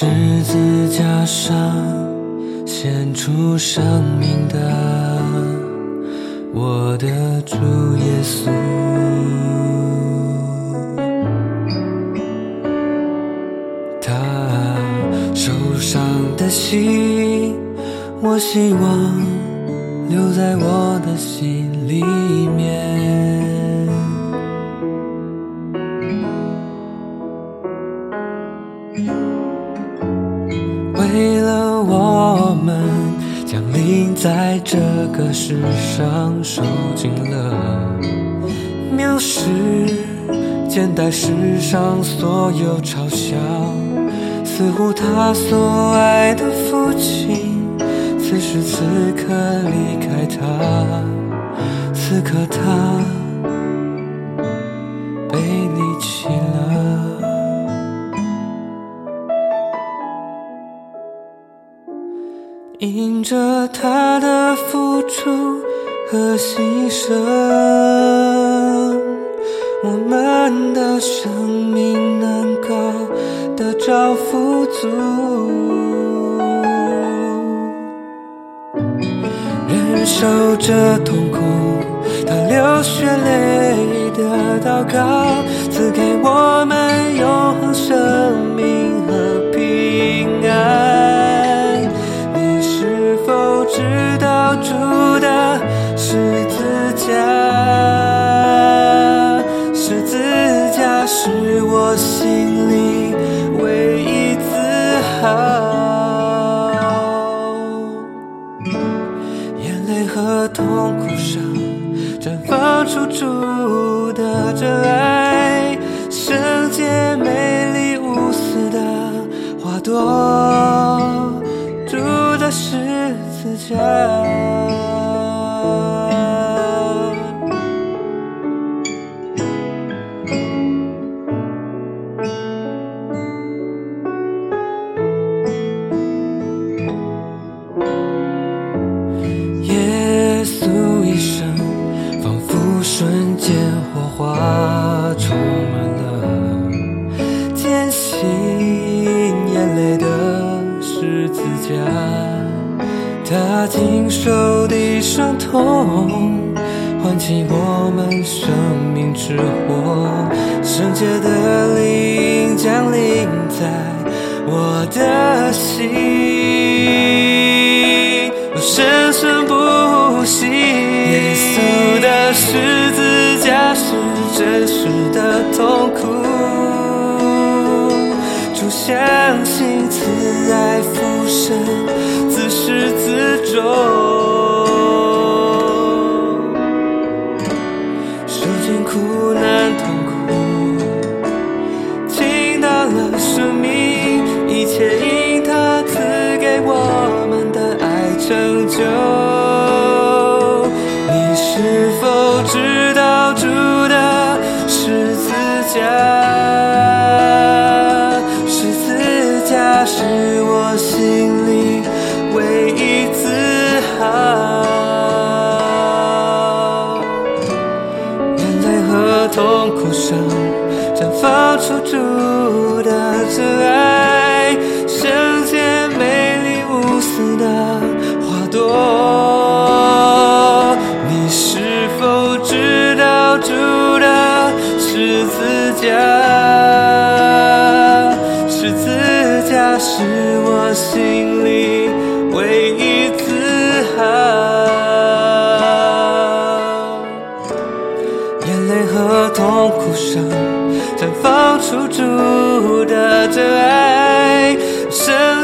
十字架上献出生命的我的主耶稣，他受伤的心，我希望留在我的心。为了我们降临在这个世上，受尽了。藐视，肩带世上所有嘲笑，似乎他所爱的父亲，此时此刻离开他，此刻他因着他的付出和牺牲，我们的生命能够得着富足。忍受着痛苦，他流血泪的祷告，赐给我们永字架？十字架是我心里唯一自豪。眼泪和痛苦上绽放出主的真爱，圣洁、美丽、无私的花朵，住在十字架。火花充满了艰辛，眼泪的十字架，他经受的伤痛，唤起我们生命之火，圣洁的灵降临在我的心。真实的痛苦，主相信慈爱复生，自始自终。受尽苦难痛苦，倾倒了生命，一切因他赐给我们的爱成就。你是否知是我心里唯一自豪。眼泪和痛苦声绽放出主的真爱，是我心里唯一自豪。眼泪和痛苦声绽放出主的真爱。神。